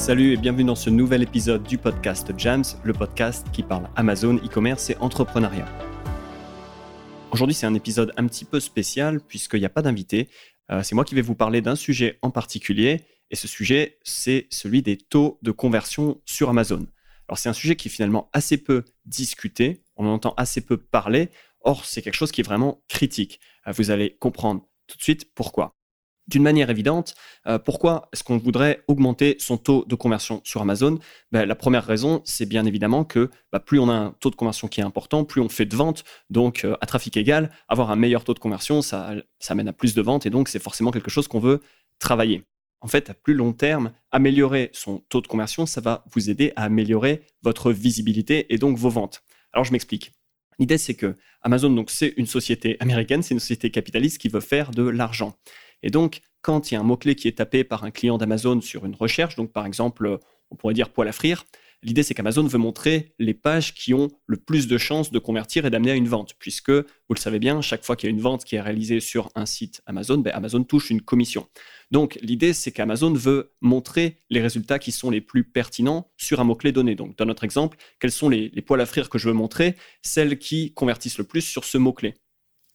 Salut et bienvenue dans ce nouvel épisode du podcast Jams, le podcast qui parle Amazon, e-commerce et entrepreneuriat. Aujourd'hui, c'est un épisode un petit peu spécial puisqu'il n'y a pas d'invité. Euh, c'est moi qui vais vous parler d'un sujet en particulier et ce sujet, c'est celui des taux de conversion sur Amazon. Alors, c'est un sujet qui est finalement assez peu discuté, on en entend assez peu parler, or, c'est quelque chose qui est vraiment critique. Euh, vous allez comprendre tout de suite pourquoi d'une manière évidente. Euh, pourquoi est-ce qu'on voudrait augmenter son taux de conversion sur Amazon? Ben, La première raison, c'est bien évidemment que bah, plus on a un taux de conversion qui est important, plus on fait de ventes. Donc, euh, à trafic égal, avoir un meilleur taux de conversion, ça, ça mène à plus de ventes et donc c'est forcément quelque chose qu'on veut travailler. En fait, à plus long terme, améliorer son taux de conversion, ça va vous aider à améliorer votre visibilité et donc vos ventes. Alors, je m'explique. L'idée, c'est que Amazon, donc, c'est une société américaine, c'est une société capitaliste qui veut faire de l'argent. Et donc, quand il y a un mot-clé qui est tapé par un client d'Amazon sur une recherche, donc par exemple, on pourrait dire poil à frire, l'idée c'est qu'Amazon veut montrer les pages qui ont le plus de chances de convertir et d'amener à une vente, puisque, vous le savez bien, chaque fois qu'il y a une vente qui est réalisée sur un site Amazon, ben, Amazon touche une commission. Donc l'idée c'est qu'Amazon veut montrer les résultats qui sont les plus pertinents sur un mot-clé donné. Donc dans notre exemple, quels sont les, les poils à frire que je veux montrer Celles qui convertissent le plus sur ce mot-clé?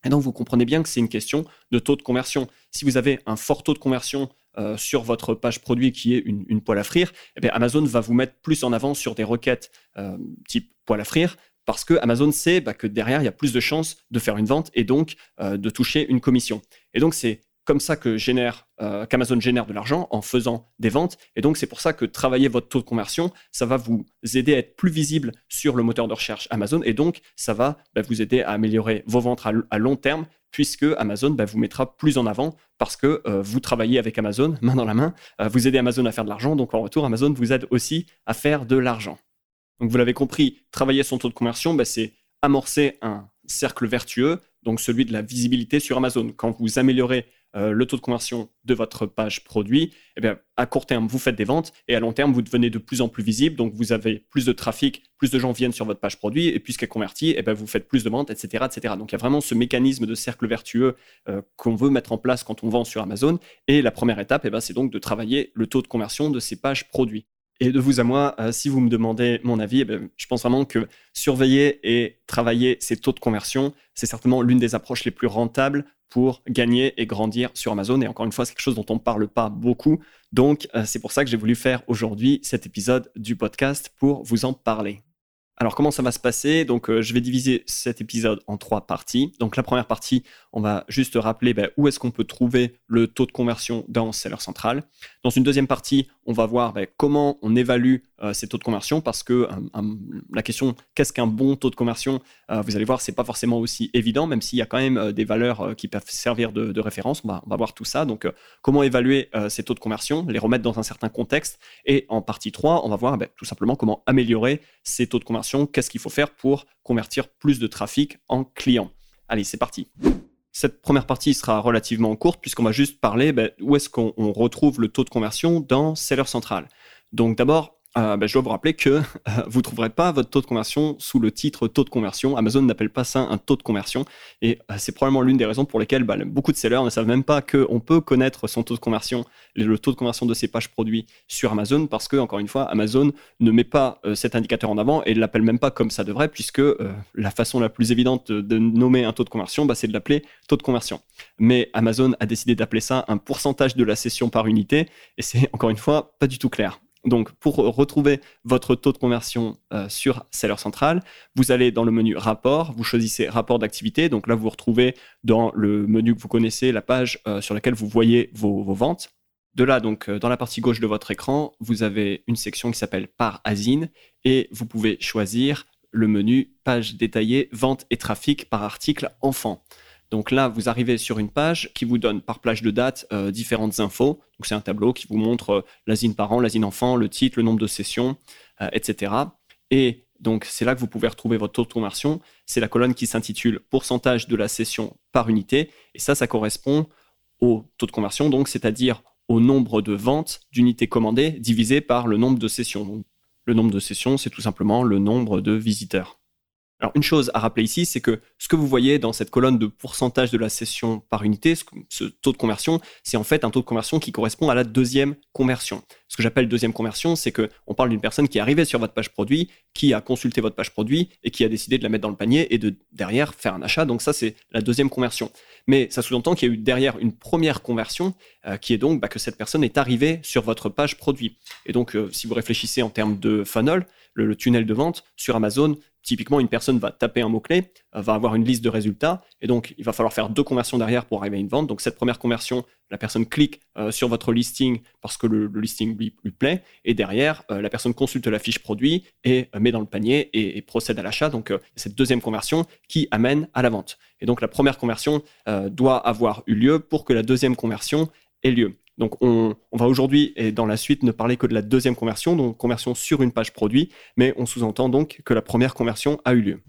Et donc, vous comprenez bien que c'est une question de taux de conversion. Si vous avez un fort taux de conversion euh, sur votre page produit qui est une, poêle à frire, eh Amazon va vous mettre plus en avant sur des requêtes euh, type poêle à frire parce que Amazon sait bah, que derrière, il y a plus de chances de faire une vente et donc euh, de toucher une commission. Et donc, c'est comme ça que génère, euh, qu'Amazon génère de l'argent en faisant des ventes. Et donc, c'est pour ça que travailler votre taux de conversion, ça va vous aider à être plus visible sur le moteur de recherche Amazon. Et donc, ça va bah, vous aider à améliorer vos ventes à, long terme, puisque Amazon bah, vous mettra plus en avant parce que euh, vous travaillez avec Amazon, main dans la main. Euh, vous aidez Amazon à faire de l'argent. Donc, en retour, Amazon vous aide aussi à faire de l'argent. Donc, vous l'avez compris, travailler son taux de conversion, bah, c'est amorcer un cercle vertueux, donc celui de la visibilité sur Amazon. Quand vous améliorez euh, le taux de conversion de votre page produit, eh bien, à court terme, vous faites des ventes et à long terme, vous devenez de plus en plus visible. Donc, vous avez plus de trafic, plus de gens viennent sur votre page produit et puisqu'elle convertit, eh bien, vous faites plus de ventes, etc., etc. Donc, il y a vraiment ce mécanisme de cercle vertueux euh, qu'on veut mettre en place quand on vend sur Amazon. Et la première étape, eh c'est donc de travailler le taux de conversion de ces pages produits. Et de vous à moi, euh, si vous me demandez mon avis, eh je pense vraiment que surveiller et travailler ces taux de conversion, c'est certainement l'une des approches les plus rentables pour gagner et grandir sur Amazon. Et encore une fois, c'est quelque chose dont on ne parle pas beaucoup. Donc, euh, c'est pour ça que j'ai voulu faire aujourd'hui cet épisode du podcast pour vous en parler. Alors comment ça va se passer? Donc euh, je vais diviser cet épisode en trois parties. Donc la première partie, on va juste rappeler ben, où est-ce qu'on peut trouver le taux de conversion dans Seller Central. Dans une deuxième partie, on va voir ben, comment on évalue euh, ces taux de conversion parce que euh, la question qu'est-ce qu'un bon taux de conversion, vous allez voir, c'est pas forcément aussi évident, même s'il y a quand même des valeurs qui peuvent servir de, référence. On va, on va, voir tout ça. Donc comment évaluer ces taux de conversion, les remettre dans un certain contexte? Et en partie 3, on va voir ben, tout simplement comment améliorer ces taux de conversion qu'est-ce qu'il faut faire pour convertir plus de trafic en clients? Allez, c'est parti. Cette première partie sera relativement courte puisqu'on va juste parler ben, où est-ce qu'on retrouve le taux de conversion dans Seller Central? Donc d'abord, euh, ben, je dois vous rappeler que euh, vous ne trouverez pas votre taux de conversion sous le titre taux de conversion. Amazon n'appelle pas ça un taux de conversion. Et euh, c'est probablement l'une des raisons pour lesquelles bah, beaucoup de sellers ne savent même pas qu'on peut connaître son taux de conversion, le taux de conversion de ses pages produits sur Amazon, parce que, encore une fois, Amazon ne met pas cet indicateur en avant et ne l'appelle même pas comme ça devrait, puisque la façon la plus évidente de nommer un taux de conversion, bah, c'est de l'appeler taux de conversion. Mais Amazon a décidé d'appeler ça un pourcentage de la session par unité, et c'est, encore une fois, pas du tout clair. Donc, pour retrouver votre taux de conversion euh, sur Seller Central, vous allez dans le menu Rapport, vous choisissez Rapport d'activité. Donc là, vous retrouvez dans le menu que vous connaissez la page euh, sur laquelle vous voyez vos, ventes. De là, donc, euh, dans la partie gauche de votre écran, vous avez une section qui s'appelle Par Asine et vous pouvez choisir le menu Page détaillée, vente et trafic par article enfant. Donc là, vous arrivez sur une page qui vous donne par plage de date euh, différentes infos. Donc c'est un tableau qui vous montre euh, l'asine parent, l'asine enfant, le titre, le nombre de sessions, euh, etc. Et donc c'est là que vous pouvez retrouver votre taux de conversion. C'est la colonne qui s'intitule pourcentage de la session par unité. Et ça, ça correspond au taux de conversion, donc c'est-à-dire au nombre de ventes d'unités commandées divisé par le nombre de sessions. le nombre de sessions, c'est tout simplement le nombre de visiteurs. Alors une chose à rappeler ici, c'est que ce que vous voyez dans cette colonne de pourcentage de la session par unité, ce, taux de conversion, c'est en fait un taux de conversion qui correspond à la deuxième conversion. Ce que j'appelle deuxième conversion, c'est que on parle d'une personne qui est arrivée sur votre page produit, qui a consulté votre page produit et qui a décidé de la mettre dans le panier et de derrière faire un achat. Donc ça, c'est la deuxième conversion. Mais ça sous-entend qu'il y a eu derrière une première conversion, euh, qui est donc bah, que cette personne est arrivée sur votre page produit. Et donc, euh, si vous réfléchissez en termes de funnel, le, tunnel de vente sur Amazon, typiquement, une personne va taper un mot-clé, euh, va avoir une liste de résultats, et donc il va falloir faire deux conversions derrière pour arriver à une vente. Donc cette première conversion, la personne clique euh, sur votre listing parce que le, listing lui, plaît, et derrière, euh, la personne consulte la fiche produit et met dans le panier et, procède à l'achat. Donc cette deuxième conversion qui amène à la vente. Et donc la première conversion doit avoir eu lieu pour que la deuxième conversion ait lieu. Donc on, va aujourd'hui et dans la suite ne parler que de la deuxième conversion, donc conversion sur une page produit, mais on sous-entend donc que la première conversion a eu lieu.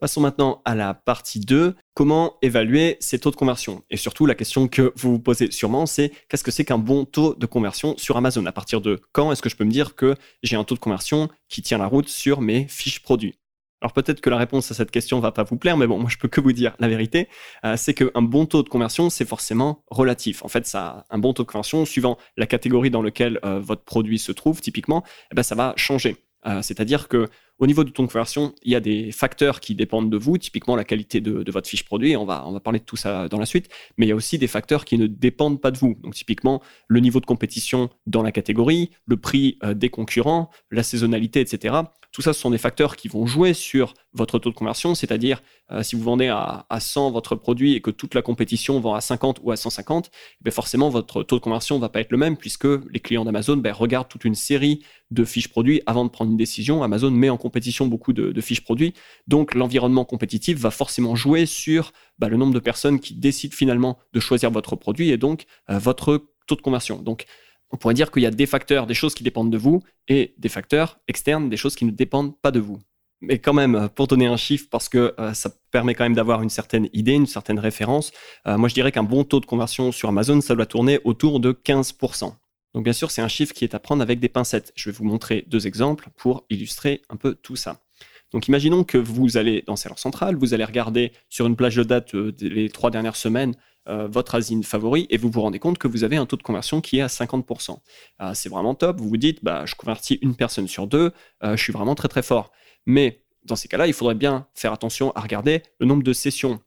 Passons maintenant à la partie 2, comment évaluer ces taux de conversion? Et surtout, la question que vous vous posez sûrement, c'est qu'est-ce que c'est qu'un bon taux de conversion sur Amazon? À partir de quand est-ce que je peux me dire que j'ai un taux de conversion qui tient la route sur mes fiches produits? Alors peut-être que la réponse à cette question va pas vous plaire, mais bon, moi je peux que vous dire la vérité, euh, c'est qu'un bon taux de conversion, c'est forcément relatif. En fait, ça, un bon taux de conversion, suivant la catégorie dans laquelle euh, votre produit se trouve, typiquement, eh ben, ça va changer. Euh, c'est-à-dire que au niveau du taux de conversion, il y a des facteurs qui dépendent de vous, typiquement la qualité de, votre fiche produit. On va, on va parler de tout ça dans la suite. Mais il y a aussi des facteurs qui ne dépendent pas de vous. Donc, typiquement, le niveau de compétition dans la catégorie, le prix des concurrents, la saisonnalité, etc. Tout ça, ce sont des facteurs qui vont jouer sur votre taux de conversion, c'est-à-dire euh, si vous vendez à, 100 votre produit et que toute la compétition vend à 50 ou à 150, ben forcément votre taux de conversion ne va pas être le même puisque les clients d'Amazon ben, regardent toute une série de fiches produits avant de prendre une décision. Amazon met en compétition beaucoup de, fiches produits, donc l'environnement compétitif va forcément jouer sur ben, le nombre de personnes qui décident finalement de choisir votre produit et donc euh, votre taux de conversion. On pourrait dire qu'il y a des facteurs, des choses qui dépendent de vous, et des facteurs externes, des choses qui ne dépendent pas de vous. Mais quand même, pour donner un chiffre, parce que euh, ça permet quand même d'avoir une certaine idée, une certaine référence, euh, moi je dirais qu'un bon taux de conversion sur Amazon, ça doit tourner autour de 15%. Donc bien sûr, c'est un chiffre qui est à prendre avec des pincettes. Je vais vous montrer deux exemples pour illustrer un peu tout ça. Donc imaginons que vous allez dans Seller Central, vous allez regarder sur une plage de date euh, les trois dernières semaines euh, votre asine favori et vous vous rendez compte que vous avez un taux de conversion qui est à 50%. Euh, c'est vraiment top. Vous vous dites, bah, je convertis une personne sur deux, euh, je suis vraiment très très fort. Mais dans ces cas-là, il faudrait bien faire attention à regarder le nombre de sessions.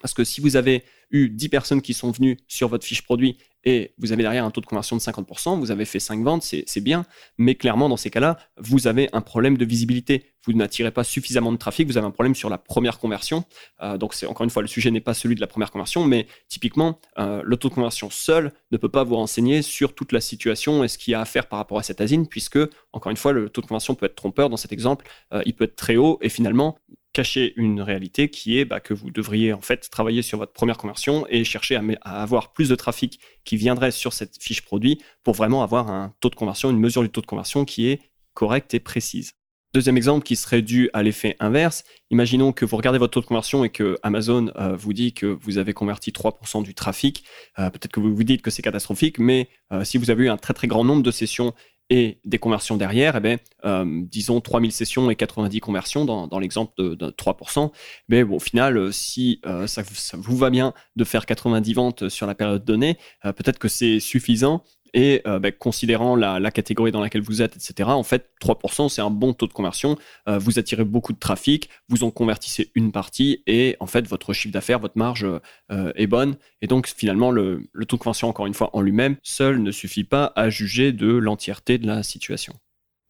Parce que si vous avez eu 10 personnes qui sont venues sur votre fiche produit et vous avez derrière un taux de conversion de 50%, vous avez fait 5 ventes, c'est bien, mais clairement dans ces cas-là, vous avez un problème de visibilité. Vous n'attirez pas suffisamment de trafic, vous avez un problème sur la première conversion. Euh, donc c'est encore une fois, le sujet n'est pas celui de la première conversion, mais typiquement, euh, le taux de conversion seul ne peut pas vous renseigner sur toute la situation et ce qu'il y a à faire par rapport à cette asine, puisque, encore une fois, le taux de conversion peut être trompeur dans cet exemple, euh, il peut être très haut et finalement, cacher une réalité qui est bah, que vous devriez en fait travailler sur votre première conversion et chercher à, avoir plus de trafic qui viendrait sur cette fiche produit pour vraiment avoir un taux de conversion, une mesure du taux de conversion qui est correcte et précise. Deuxième exemple qui serait dû à l'effet inverse. Imaginons que vous regardez votre taux de conversion et que Amazon euh, vous dit que vous avez converti 3% du trafic. Euh, peut-être que vous vous dites que c'est catastrophique, mais euh, si vous avez eu un très très grand nombre de sessions et des conversions derrière, eh bien, euh, disons 3000 sessions et 90 conversions dans, l'exemple de, 3%. Mais au final, euh, si euh, ça, vous va bien de faire 90 ventes sur la période donnée, peut-être que c'est suffisant et euh, ben, considérant la, catégorie dans laquelle vous êtes, etc., en fait, 3%, c'est un bon taux de conversion. Euh, vous attirez beaucoup de trafic, vous en convertissez une partie et en fait, votre chiffre d'affaires, votre marge euh, est bonne. Et donc, finalement, le, taux de conversion, encore une fois, en lui-même, seul ne suffit pas à juger de l'entièreté de la situation.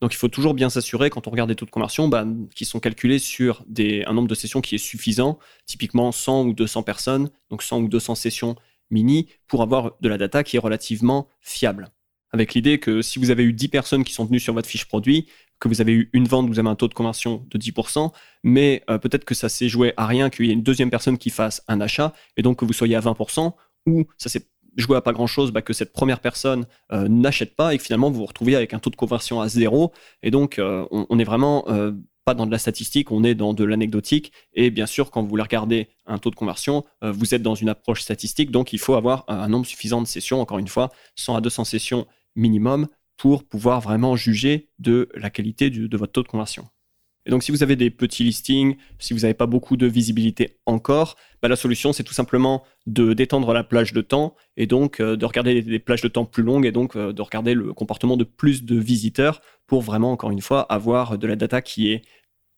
Donc il faut toujours bien s'assurer quand on regarde des taux de conversion bah, qui sont calculés sur un nombre de sessions qui est suffisant, typiquement 100 ou 200 personnes, donc 100 ou 200 sessions mini pour avoir de la data qui est relativement fiable. Avec l'idée que si vous avez eu 10 personnes qui sont venues sur votre fiche produit, que vous avez eu une vente, vous avez un taux de conversion de 10%, mais euh, peut-être que ça s'est joué à rien, qu'il y ait une deuxième personne qui fasse un achat, et donc que vous soyez à 20%, ou ça s'est joué à pas grand-chose, bah, que cette première personne euh, n'achète pas, et que finalement vous vous retrouvez avec un taux de conversion à zéro, et donc euh, on, est vraiment pas dans de la statistique, on est dans de l'anecdotique. Et bien sûr, quand vous voulez regarder un taux de conversion, euh, vous êtes dans une approche statistique, donc il faut avoir un nombre suffisant de sessions, encore une fois, 100 à 200 sessions minimum pour pouvoir vraiment juger de la qualité de votre taux de conversion. Et donc, si vous avez des petits listings, si vous n'avez pas beaucoup de visibilité encore, bah, la solution, c'est tout simplement de d'étendre la plage de temps et donc euh, de regarder des, plages de temps plus longues et donc euh, de regarder le comportement de plus de visiteurs pour vraiment, encore une fois, avoir de la data qui est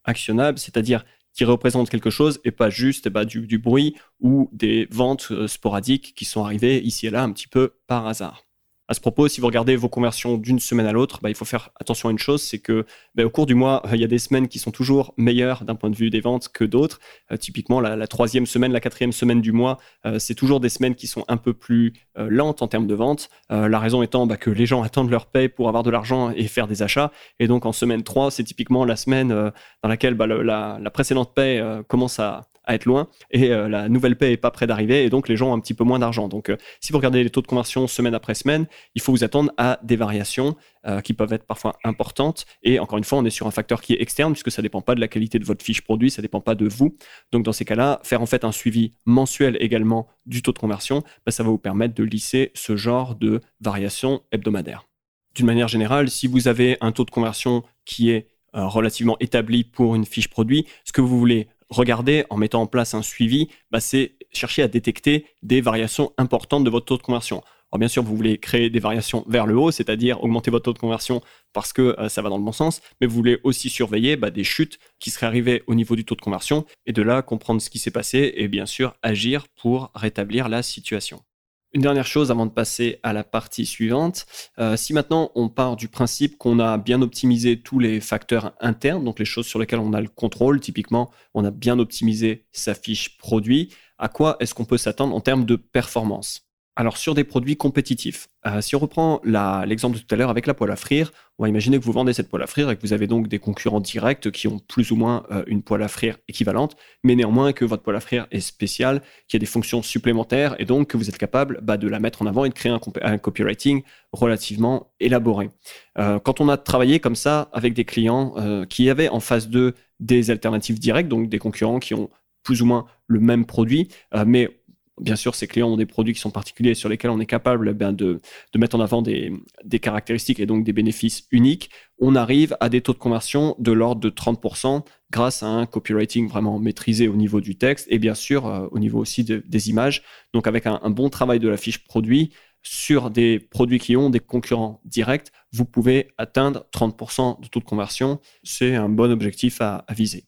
actionnable, c'est-à-dire qui représente quelque chose et pas juste bah, du, bruit ou des ventes euh, sporadiques qui sont arrivées ici et là un petit peu par hasard. À ce propos, si vous regardez vos conversions d'une semaine à l'autre, bah, il faut faire attention à une chose, c'est que bah, au cours du mois, il y a des semaines qui sont toujours meilleures d'un point de vue des ventes que d'autres. Euh, typiquement, la, troisième semaine, la quatrième semaine du mois, euh, c'est toujours des semaines qui sont un peu plus euh, lentes en termes de ventes. la raison étant bah, que les gens attendent leur paie pour avoir de l'argent et faire des achats. Et donc en semaine 3, c'est typiquement la semaine dans laquelle la, la, précédente paie commence à, à être loin et euh, la nouvelle paie est pas près d'arriver et donc les gens ont un petit peu moins d'argent. Donc euh, si vous regardez les taux de conversion semaine après semaine, il faut vous attendre à des variations euh, qui peuvent être parfois importantes et encore une fois, on est sur un facteur qui est externe puisque ça dépend pas de la qualité de votre fiche produit, ça dépend pas de vous. Donc dans ces cas-là, faire en fait un suivi mensuel également du taux de conversion, bah, ça va vous permettre de lisser ce genre de variations hebdomadaires. D'une manière générale, si vous avez un taux de conversion qui est relativement établi pour une fiche produit, ce que vous voulez regarder en mettant en place un suivi, bah, c'est chercher à détecter des variations importantes de votre taux de conversion. Alors bien sûr, vous voulez créer des variations vers le haut, c'est-à-dire augmenter votre taux de conversion parce que euh, ça va dans le bon sens, mais vous voulez aussi surveiller bah, des chutes qui seraient arrivées au niveau du taux de conversion et de là comprendre ce qui s'est passé et bien sûr agir pour rétablir la situation. Une dernière chose avant de passer à la partie suivante. Euh, si maintenant on part du principe qu'on a bien optimisé tous les facteurs internes, donc les choses sur lesquelles on a le contrôle, typiquement on a bien optimisé sa fiche produit, à quoi est-ce qu'on peut s'attendre en termes de performance? Alors sur des produits compétitifs, euh, si on reprend l'exemple de tout à l'heure avec la poêle à frire, on va imaginer que vous vendez cette poêle à frire et que vous avez donc des concurrents directs qui ont plus ou moins euh, une poêle à frire équivalente, mais néanmoins que votre poêle à frire est spéciale, qu'il y a des fonctions supplémentaires et donc que vous êtes capable bah, de la mettre en avant et de créer un, copywriting relativement élaboré. Euh, quand on a travaillé comme ça avec des clients qui avaient en face d'eux des alternatives directes, donc des concurrents qui ont plus ou moins le même produit, mais Bien sûr, ces clients ont des produits qui sont particuliers sur lesquels on est capable eh de, mettre en avant des, caractéristiques et donc des bénéfices uniques. On arrive à des taux de conversion de l'ordre de 30% grâce à un copywriting vraiment maîtrisé au niveau du texte et bien sûr euh, au niveau aussi des images. Donc avec un, bon travail de la fiche produit sur des produits qui ont des concurrents directs, vous pouvez atteindre 30% de taux de conversion. C'est un bon objectif à viser.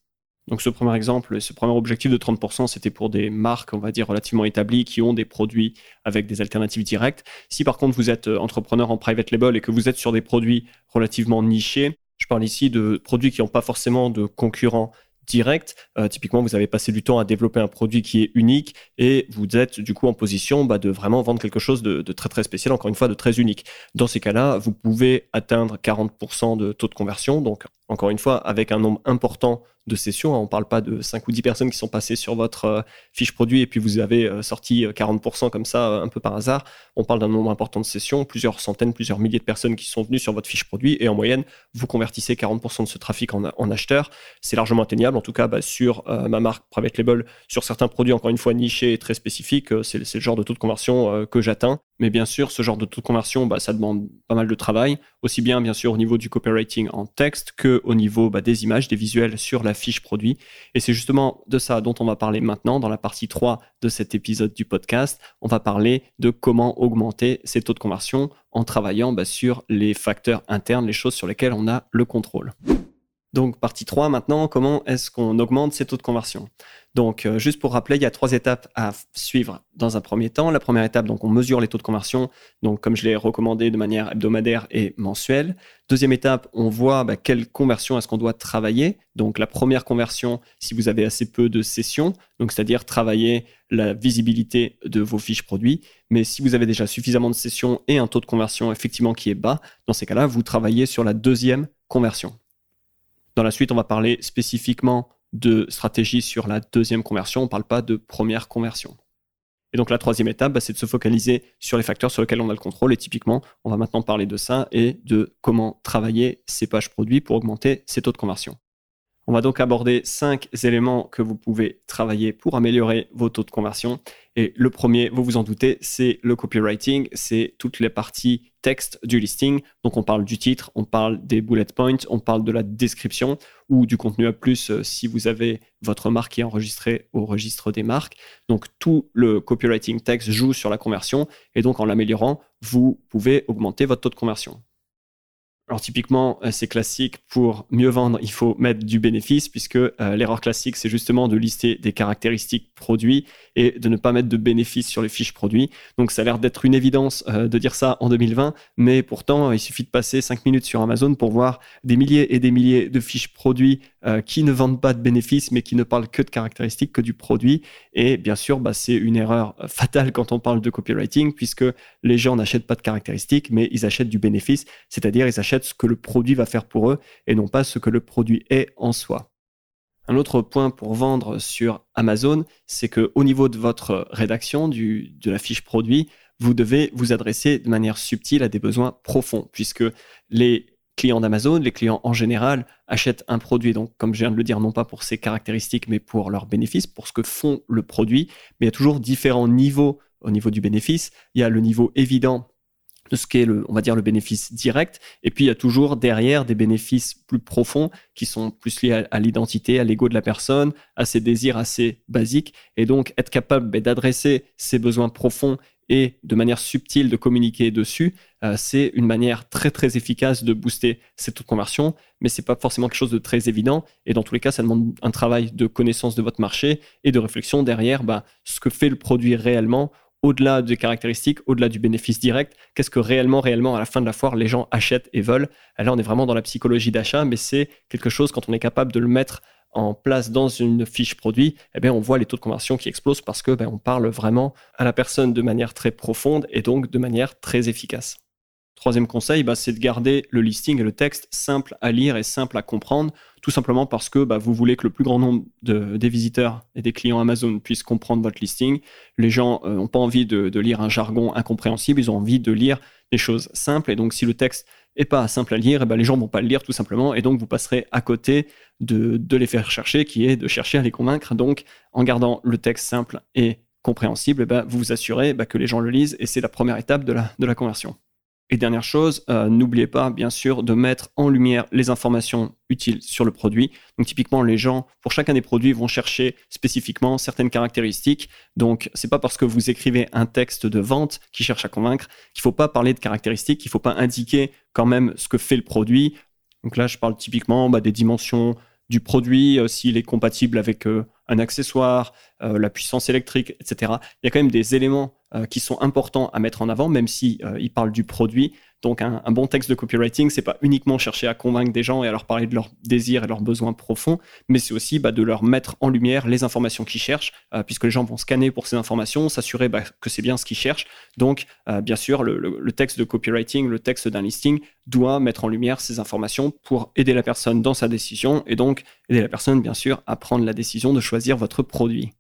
Donc ce premier exemple, ce premier objectif de 30%, c'était pour des marques, on va dire, relativement établies qui ont des produits avec des alternatives directes. Si par contre vous êtes euh, entrepreneur en private label et que vous êtes sur des produits relativement nichés, je parle ici de produits qui n'ont pas forcément de concurrents direct. Euh, typiquement, vous avez passé du temps à développer un produit qui est unique et vous êtes du coup en position bah, de vraiment vendre quelque chose de, de, très très spécial, encore une fois de très unique. Dans ces cas-là, vous pouvez atteindre 40% de taux de conversion. Donc, encore une fois, avec un nombre important de sessions. Hein. On ne parle pas de 5 ou 10 personnes qui sont passées sur votre euh, fiche produit et puis vous avez euh, sorti 40% comme ça un peu par hasard. On parle d'un nombre important de sessions, plusieurs centaines, plusieurs milliers de personnes qui sont venues sur votre fiche produit et en moyenne, vous convertissez 40% de ce trafic en, en acheteurs. C'est largement atteignable, en tout cas bah, sur ma marque Private Label, sur certains produits, encore une fois, nichés et très spécifiques. C'est le genre de taux de conversion que j'atteins. Mais bien sûr, ce genre de taux de conversion, bah, ça demande pas mal de travail, aussi bien bien sûr au niveau du copywriting en texte que au niveau bah, des images, des visuels sur la fiche produit. Et c'est justement de ça dont on va parler maintenant dans la partie 3 de cet épisode du podcast. On va parler de comment augmenter ces taux de conversion en travaillant bah, sur les facteurs internes, les choses sur lesquelles on a le contrôle. Donc partie 3 maintenant, comment est-ce qu'on augmente ces taux de conversion? Donc euh, juste pour rappeler, il y a trois étapes à suivre dans un premier temps. La première étape, donc on mesure les taux de conversion, donc comme je l'ai recommandé de manière hebdomadaire et mensuelle. Deuxième étape, on voit bah, quelle conversion est-ce qu'on doit travailler. Donc la première conversion, si vous avez assez peu de sessions, donc c'est-à-dire travailler la visibilité de vos fiches produits. Mais si vous avez déjà suffisamment de sessions et un taux de conversion effectivement qui est bas, dans ces cas-là, vous travaillez sur la deuxième conversion. Dans la suite, on va parler spécifiquement de stratégie sur la deuxième conversion, on ne parle pas de première conversion. Et donc la troisième étape, bah, c'est de se focaliser sur les facteurs sur lesquels on a le contrôle. Et typiquement, on va maintenant parler de ça et de comment travailler ces pages produits pour augmenter ces taux de conversion. On va donc aborder cinq éléments que vous pouvez travailler pour améliorer vos taux de conversion. Et le premier, vous vous en doutez, c'est le copywriting, c'est toutes les parties texte du listing. Donc on parle du titre, on parle des bullet points, on parle de la description ou du contenu à plus euh, si vous avez votre marque qui est enregistrée au registre des marques. Donc tout le copywriting text joue sur la conversion et donc en l'améliorant, vous pouvez augmenter votre taux de conversion. Alors typiquement, euh, c'est classique, pour mieux vendre, il faut mettre du bénéfice, puisque euh, l'erreur classique, c'est justement de lister des caractéristiques produits et de ne pas mettre de bénéfice sur les fiches produits. Donc ça a l'air d'être une évidence euh, de dire ça en 2020, mais pourtant, il suffit de passer 5 minutes sur Amazon pour voir des milliers et des milliers de fiches produits qui ne vendent pas de bénéfices, mais qui ne parlent que de caractéristiques, que du produit. Et bien sûr, bah, c'est une erreur fatale quand on parle de copywriting, puisque les gens n'achètent pas de caractéristiques, mais ils achètent du bénéfice, c'est-à-dire ils achètent ce que le produit va faire pour eux et non pas ce que le produit est en soi. Un autre point pour vendre sur Amazon, c'est que au niveau de votre rédaction de la fiche produit, vous devez vous adresser de manière subtile à des besoins profonds, puisque les clients d'Amazon, les clients en général, achètent un produit, donc comme je viens de le dire, non pas pour ses caractéristiques, mais pour leurs bénéfices, pour ce que font le produit. Mais il y a toujours différents niveaux au niveau du bénéfice. Il y a le niveau évident de ce qu'est on va dire, le bénéfice direct. Et puis, il y a toujours derrière des bénéfices plus profonds qui sont plus liés à, l'identité, à l'ego de la personne, à ses désirs assez basiques. Et donc, être capable ben, d'adresser ces besoins profonds et de manière subtile de communiquer dessus, euh, c'est une manière très très efficace de booster cette conversion, mais c'est pas forcément quelque chose de très évident. Et dans tous les cas, ça demande un travail de connaissance de votre marché et de réflexion derrière ben, ce que fait le produit réellement au-delà des caractéristiques, au-delà du bénéfice direct, qu'est-ce que réellement, réellement, à la fin de la foire, les gens achètent et veulent? Là, on est vraiment dans la psychologie d'achat, mais c'est quelque chose, quand on est capable de le mettre en place dans une fiche produit, eh bien, on voit les taux de conversion qui explosent parce que ben, on parle vraiment à la personne de manière très profonde et donc de manière très efficace. Troisième conseil, bah, c'est de garder le listing et le texte simple à lire et simple à comprendre, tout simplement parce que bah, vous voulez que le plus grand nombre des visiteurs et des clients Amazon puissent comprendre votre listing. Les gens n'ont euh, pas envie de, lire un jargon incompréhensible, ils ont envie de lire des choses simples. Et donc, si le texte n'est pas simple à lire, eh ben, les gens vont pas le lire tout simplement, et donc vous passerez à côté de, les faire chercher, qui est de chercher à les convaincre. Donc, en gardant le texte simple et compréhensible, eh ben, vous vous assurez que les gens le lisent, et c'est la première étape de la conversion. Et dernière chose, euh, n'oubliez pas bien sûr de mettre en lumière les informations utiles sur le produit. Donc typiquement, les gens pour chacun des produits vont chercher spécifiquement certaines caractéristiques. Donc c'est pas parce que vous écrivez un texte de vente qui cherche à convaincre qu'il faut pas parler de caractéristiques, qu'il faut pas indiquer quand même ce que fait le produit. Donc là, je parle typiquement bah, des dimensions du produit, euh, s'il est compatible avec euh, un accessoire, la puissance électrique, etc. Il y a quand même des éléments qui sont importants à mettre en avant, même si euh, parlent du produit. Donc un, bon texte de copywriting, c'est pas uniquement chercher à convaincre des gens et à leur parler de leurs désirs et leurs besoins profonds, mais c'est aussi bah, de leur mettre en lumière les informations qu'ils cherchent, euh, puisque les gens vont scanner pour ces informations, s'assurer bah, que c'est bien ce qu'ils cherchent. Donc bien sûr, le, texte de copywriting, le texte d'un listing doit mettre en lumière ces informations pour aider la personne dans sa décision et donc aider la personne bien sûr à prendre la décision de choisir votre produit.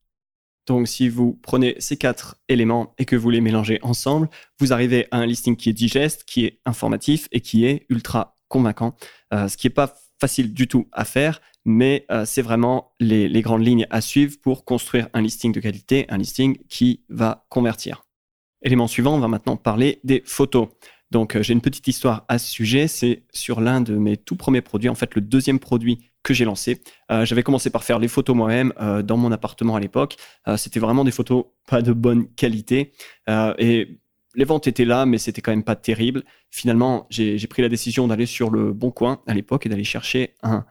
Donc, si vous prenez ces quatre éléments et que vous les mélangez ensemble, vous arrivez à un listing qui est digeste, qui est informatif et qui est ultra convaincant. Euh, ce qui n'est pas facile du tout à faire, mais euh, c'est vraiment les, grandes lignes à suivre pour construire un listing de qualité, un listing qui va convertir. Élément suivant, on va maintenant parler des photos. Donc, euh, j'ai une petite histoire à ce sujet. C'est sur l'un de mes tout premiers produits, en fait, le deuxième produit que j'ai lancé. Euh, j'avais commencé par faire les photos moi-même euh, dans mon appartement à l'époque. c'était vraiment des photos pas de bonne qualité. et les ventes étaient là, mais c'était quand même pas terrible. Finalement, j'ai pris la décision d'aller sur le Bon Coin à l'époque et d'aller chercher un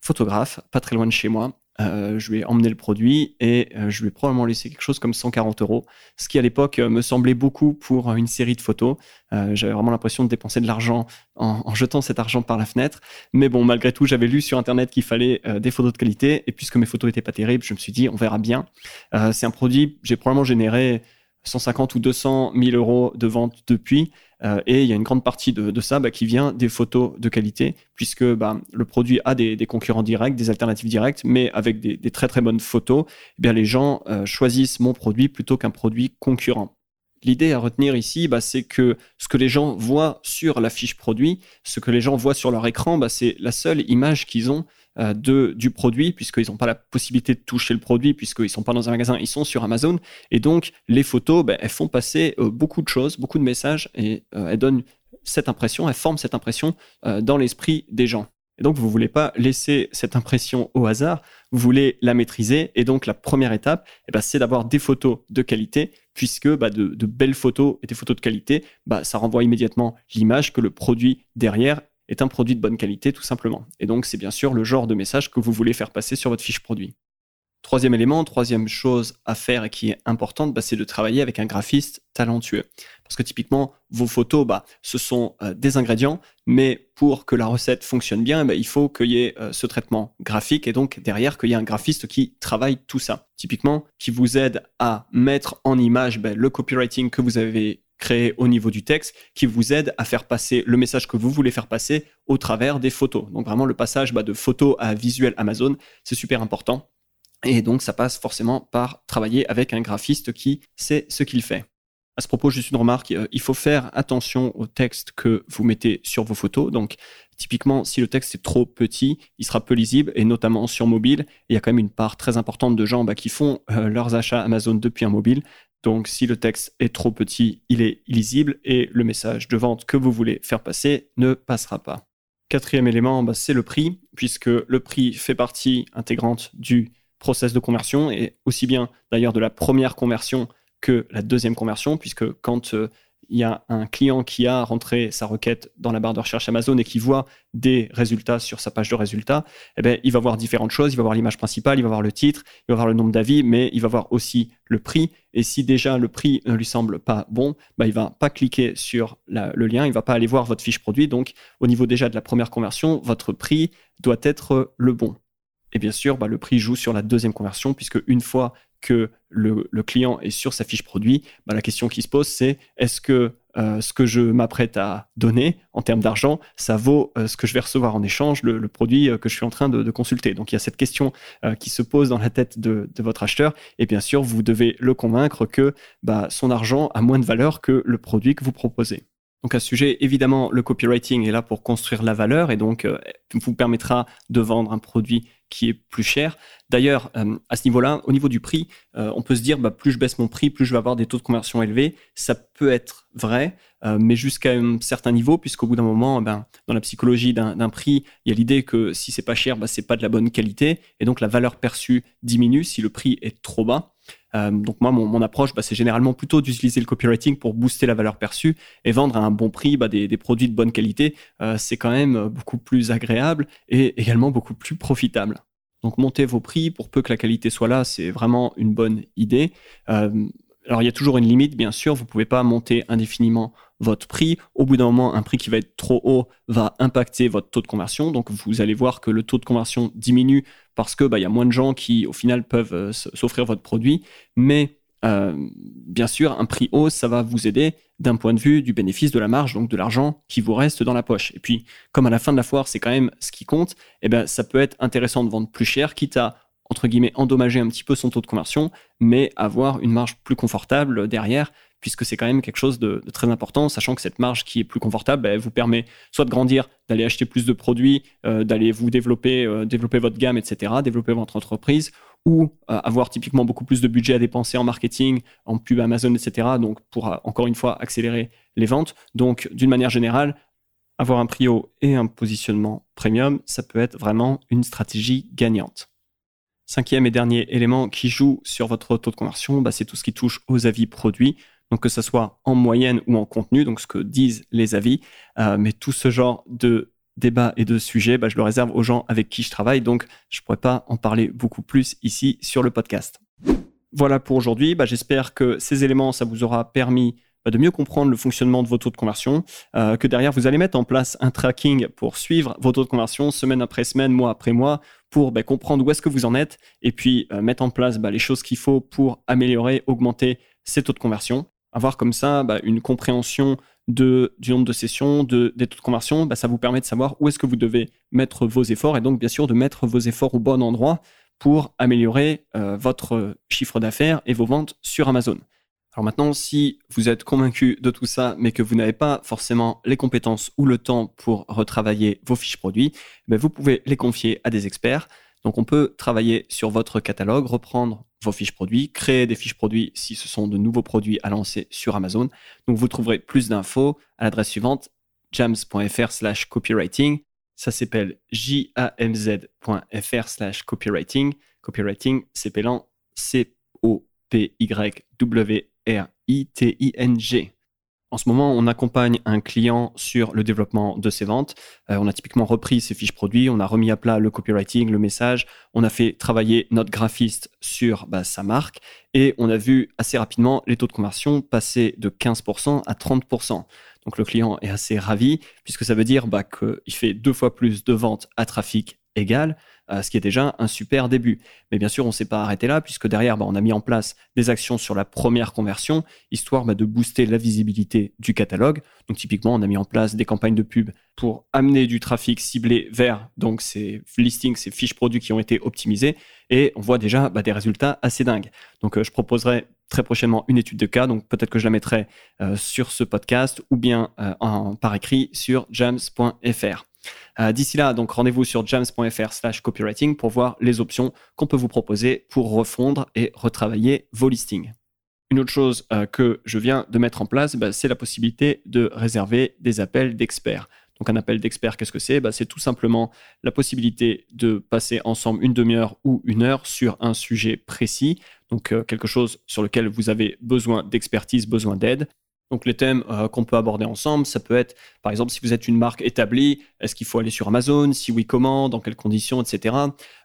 photographe pas très loin de chez moi euh, je lui ai emmené le produit et euh, je lui ai probablement laissé quelque chose comme 140 euros, ce qui à l'époque euh, me semblait beaucoup pour une série de photos. j'avais vraiment l'impression de dépenser de l'argent en, jetant cet argent par la fenêtre. Mais bon, malgré tout, j'avais lu sur Internet qu'il fallait des photos de qualité et puisque mes photos n'étaient pas terribles, je me suis dit, on verra bien. c'est un produit, j'ai probablement généré 150 ou 200 000 euros de vente depuis. Euh, et il y a une grande partie de, ça bah, qui vient des photos de qualité, puisque bah, le produit a des, concurrents directs, des alternatives directes, mais avec des, très très bonnes photos, eh les gens euh, choisissent mon produit plutôt qu'un produit concurrent. L'idée à retenir ici, bah, c'est que ce que les gens voient sur la fiche produit, ce que les gens voient sur leur écran, c'est la seule image qu'ils ont de, du produit, puisqu'ils n'ont pas la possibilité de toucher le produit, puisqu'ils ne sont pas dans un magasin, ils sont sur Amazon. Et donc, les photos, ben, elles font passer euh, beaucoup de choses, beaucoup de messages, et euh, elles donnent cette impression, elle forme cette impression dans l'esprit des gens. Et donc, vous ne voulez pas laisser cette impression au hasard, vous voulez la maîtriser. Et donc, la première étape, eh ben, c'est d'avoir des photos de qualité, puisque bah, de, belles photos et des photos de qualité, bah, ça renvoie immédiatement l'image que le produit derrière est un produit de bonne qualité, tout simplement. Et donc, c'est bien sûr le genre de message que vous voulez faire passer sur votre fiche produit. Troisième élément, troisième chose à faire et qui est importante, bah, c'est de travailler avec un graphiste talentueux. Parce que typiquement, vos photos, bah, ce sont euh, des ingrédients, mais pour que la recette fonctionne bien, bah, il faut qu'il y ait euh, ce traitement graphique et donc derrière qu'il y ait un graphiste qui travaille tout ça. Typiquement, qui vous aide à mettre en image le copywriting que vous avez créé au niveau du texte, qui vous aide à faire passer le message que vous voulez faire passer au travers des photos. Donc vraiment le passage de photo à visuel Amazon, c'est super important. Et donc, ça passe forcément par travailler avec un graphiste qui sait ce qu'il fait. À ce propos, juste une remarque, euh, il faut faire attention au texte que vous mettez sur vos photos. Donc, typiquement, si le texte est trop petit, il sera peu lisible, et notamment sur mobile. Il y a quand même une part très importante de gens bah, qui font euh, leurs achats Amazon depuis un mobile. Donc, si le texte est trop petit, il est illisible, et le message de vente que vous voulez faire passer ne passera pas. Quatrième élément, bah, c'est le prix, puisque le prix fait partie intégrante du process de conversion et aussi bien d'ailleurs de la première conversion que la deuxième conversion, puisque quand euh, il y a un client qui a rentré sa requête dans la barre de recherche Amazon et qui voit des résultats sur sa page de résultats, eh bien, il va voir différentes choses. Il va voir l'image principale, il va voir le titre, il va voir le nombre d'avis, mais il va voir aussi le prix. Et si déjà le prix ne lui semble pas bon, bah, il va pas cliquer sur le lien, il va pas aller voir votre fiche produit. Donc, au niveau déjà de la première conversion, votre prix doit être le bon. Et bien sûr, bah, le prix joue sur la deuxième conversion, puisque une fois que le, client est sur sa fiche produit, bah, la question qui se pose, c'est est-ce que euh, ce que je m'apprête à donner en termes d'argent, ça vaut euh, ce que je vais recevoir en échange, le, produit euh, que je suis en train de, consulter? Donc il y a cette question qui se pose dans la tête de, votre acheteur, et bien sûr, vous devez le convaincre que bah, son argent a moins de valeur que le produit que vous proposez. Donc à ce sujet, évidemment, le copywriting est là pour construire la valeur et donc vous permettra de vendre un produit qui est plus cher. D'ailleurs, euh, à ce niveau-là, au niveau du prix, euh, on peut se dire, bah, plus je baisse mon prix, plus je vais avoir des taux de conversion élevés. Ça peut être vrai, euh, mais jusqu'à un certain niveau, puisqu'au bout d'un moment, ben, dans la psychologie d'un prix, il y a l'idée que si c'est pas cher, bah, c'est pas de la bonne qualité, et donc la valeur perçue diminue si le prix est trop bas. Donc moi, mon, approche, bah, c'est généralement plutôt d'utiliser le copywriting pour booster la valeur perçue et vendre à un bon prix bah, des, produits de bonne qualité. c'est quand même beaucoup plus agréable et également beaucoup plus profitable. Donc montez vos prix pour peu que la qualité soit là, c'est vraiment une bonne idée. Euh, alors il y a toujours une limite, bien sûr, vous ne pouvez pas monter indéfiniment votre prix. Au bout d'un moment, un prix qui va être trop haut va impacter votre taux de conversion. Donc vous allez voir que le taux de conversion diminue parce que bah, il y a moins de gens qui au final peuvent euh, s'offrir votre produit. Mais euh, bien sûr, un prix haut, ça va vous aider d'un point de vue du bénéfice de la marge, donc de l'argent qui vous reste dans la poche. Et puis, comme à la fin de la foire, c'est quand même ce qui compte, eh ben, ça peut être intéressant de vendre plus cher, quitte à, endommager un petit peu son taux de conversion, mais avoir une marge plus confortable derrière, puisque c'est quand même quelque chose de, très important, sachant que cette marge qui est plus confortable, elle vous permet soit de grandir, d'aller acheter plus de produits, euh, d'aller vous développer, euh, développer votre gamme, etc., développer votre entreprise, ou euh, avoir typiquement beaucoup plus de budget à dépenser en marketing, en pub Amazon, etc. Donc pour encore une fois accélérer les ventes. Donc d'une manière générale, avoir un prix haut et un positionnement premium, ça peut être vraiment une stratégie gagnante. Cinquième et dernier élément qui joue sur votre taux de conversion, bah, c'est tout ce qui touche aux avis produits. Donc que ce soit en moyenne ou en contenu, donc ce que disent les avis, euh, mais tout ce genre de débat et de sujets, bah, je le réserve aux gens avec qui je travaille, donc je ne pourrais pas en parler beaucoup plus ici sur le podcast. Voilà pour aujourd'hui, bah, j'espère que ces éléments, ça vous aura permis bah, de mieux comprendre le fonctionnement de vos taux de conversion, euh, que derrière, vous allez mettre en place un tracking pour suivre vos taux de conversion semaine après semaine, mois après mois, pour comprendre où est-ce que vous en êtes, et puis euh, mettre en place les choses qu'il faut pour améliorer, augmenter ces taux de conversion. Avoir comme ça une compréhension de, du nombre de sessions, de, des taux de conversion, bah, ça vous permet de savoir où est-ce que vous devez mettre vos efforts et donc bien sûr de mettre vos efforts au bon endroit pour améliorer euh, votre chiffre d'affaires et vos ventes sur Amazon. Alors maintenant, si vous êtes convaincu de tout ça, mais que vous n'avez pas forcément les compétences ou le temps pour retravailler vos fiches produits, bah, vous pouvez les confier à des experts. Donc on peut travailler sur votre catalogue, reprendre vos fiches produits, créer des fiches produits si ce sont de nouveaux produits à lancer sur Amazon. Donc vous trouverez plus d'infos à l'adresse suivante jams.fr slash copywriting. Ça s'appelle jamz.fr slash copywriting. Copywriting s'appelant C-O-P-Y-W-R-I-T-I-N-G. En ce moment, on accompagne un client sur le développement de ses ventes. Euh, on a typiquement repris ses fiches produits, on a remis à plat le copywriting, le message, on a fait travailler notre graphiste sur bah, sa marque et on a vu assez rapidement les taux de conversion passer de 15% à 30%. Donc le client est assez ravi puisque ça veut dire bah, qu'il fait deux fois plus de ventes à trafic égal, ce qui est déjà un super début. Mais bien sûr, on ne s'est pas arrêté là, puisque derrière, bah, on a mis en place des actions sur la première conversion, histoire bah, de booster la visibilité du catalogue. Donc typiquement, on a mis en place des campagnes de pub pour amener du trafic ciblé vers donc ces listings, ces fiches produits qui ont été optimisées, et on voit déjà bah, des résultats assez dingues. Donc euh, je proposerai très prochainement une étude de cas, donc peut-être que je la mettrai euh, sur ce podcast ou bien en, par écrit sur jams.fr. Euh, d'ici là, donc rendez-vous sur jams.fr slash copywriting pour voir les options qu'on peut vous proposer pour refondre et retravailler vos listings. Une autre chose euh, que je viens de mettre en place, bah, c'est la possibilité de réserver des appels d'experts. Donc un appel d'expert, qu'est-ce que c'est? Bah, C'est tout simplement la possibilité de passer ensemble une demi-heure ou une heure sur un sujet précis, donc euh, quelque chose sur lequel vous avez besoin d'expertise, besoin d'aide. Donc les thèmes euh, qu'on peut aborder ensemble, ça peut être, par exemple, si vous êtes une marque établie, est-ce qu'il faut aller sur Amazon? Si oui, comment? Dans quelles conditions? Etc.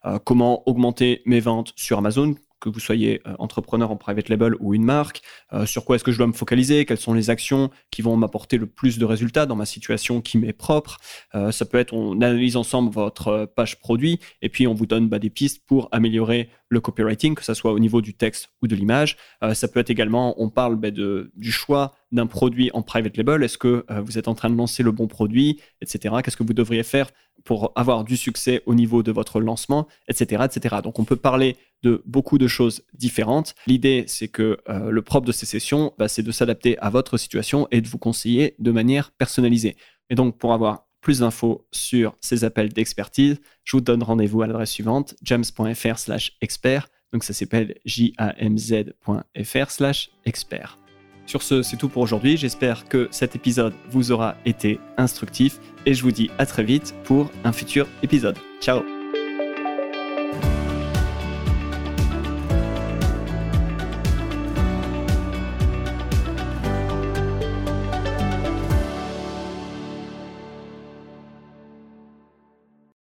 Euh, comment augmenter mes ventes sur Amazon? Que vous soyez euh, entrepreneur en private label ou une marque, sur quoi est-ce que je dois me focaliser, quelles sont les actions qui vont m'apporter le plus de résultats dans ma situation qui m'est propre? Ça peut être, on analyse ensemble votre page produit et puis on vous donne bah, des pistes pour améliorer le copywriting, que ce soit au niveau du texte ou de l'image. ça peut être également, on parle bah, de, du choix d'un produit en private label. Est-ce que vous êtes en train de lancer le bon produit, etc. Qu'est-ce que vous devriez faire pour avoir du succès au niveau de votre lancement, etc., etc. Donc on peut parler de beaucoup de choses différentes. L'idée, c'est que euh, le propre de ces sessions, bah, c'est de s'adapter à votre situation et de vous conseiller de manière personnalisée. Et donc pour avoir plus d'infos sur ces appels d'expertise, je vous donne rendez-vous à l'adresse suivante, james.fr slash expert. Donc ça s'appelle jamz.fr slash expert. Sur ce, c'est tout pour aujourd'hui. J'espère que cet épisode vous aura été instructif et je vous dis à très vite pour un futur épisode. Ciao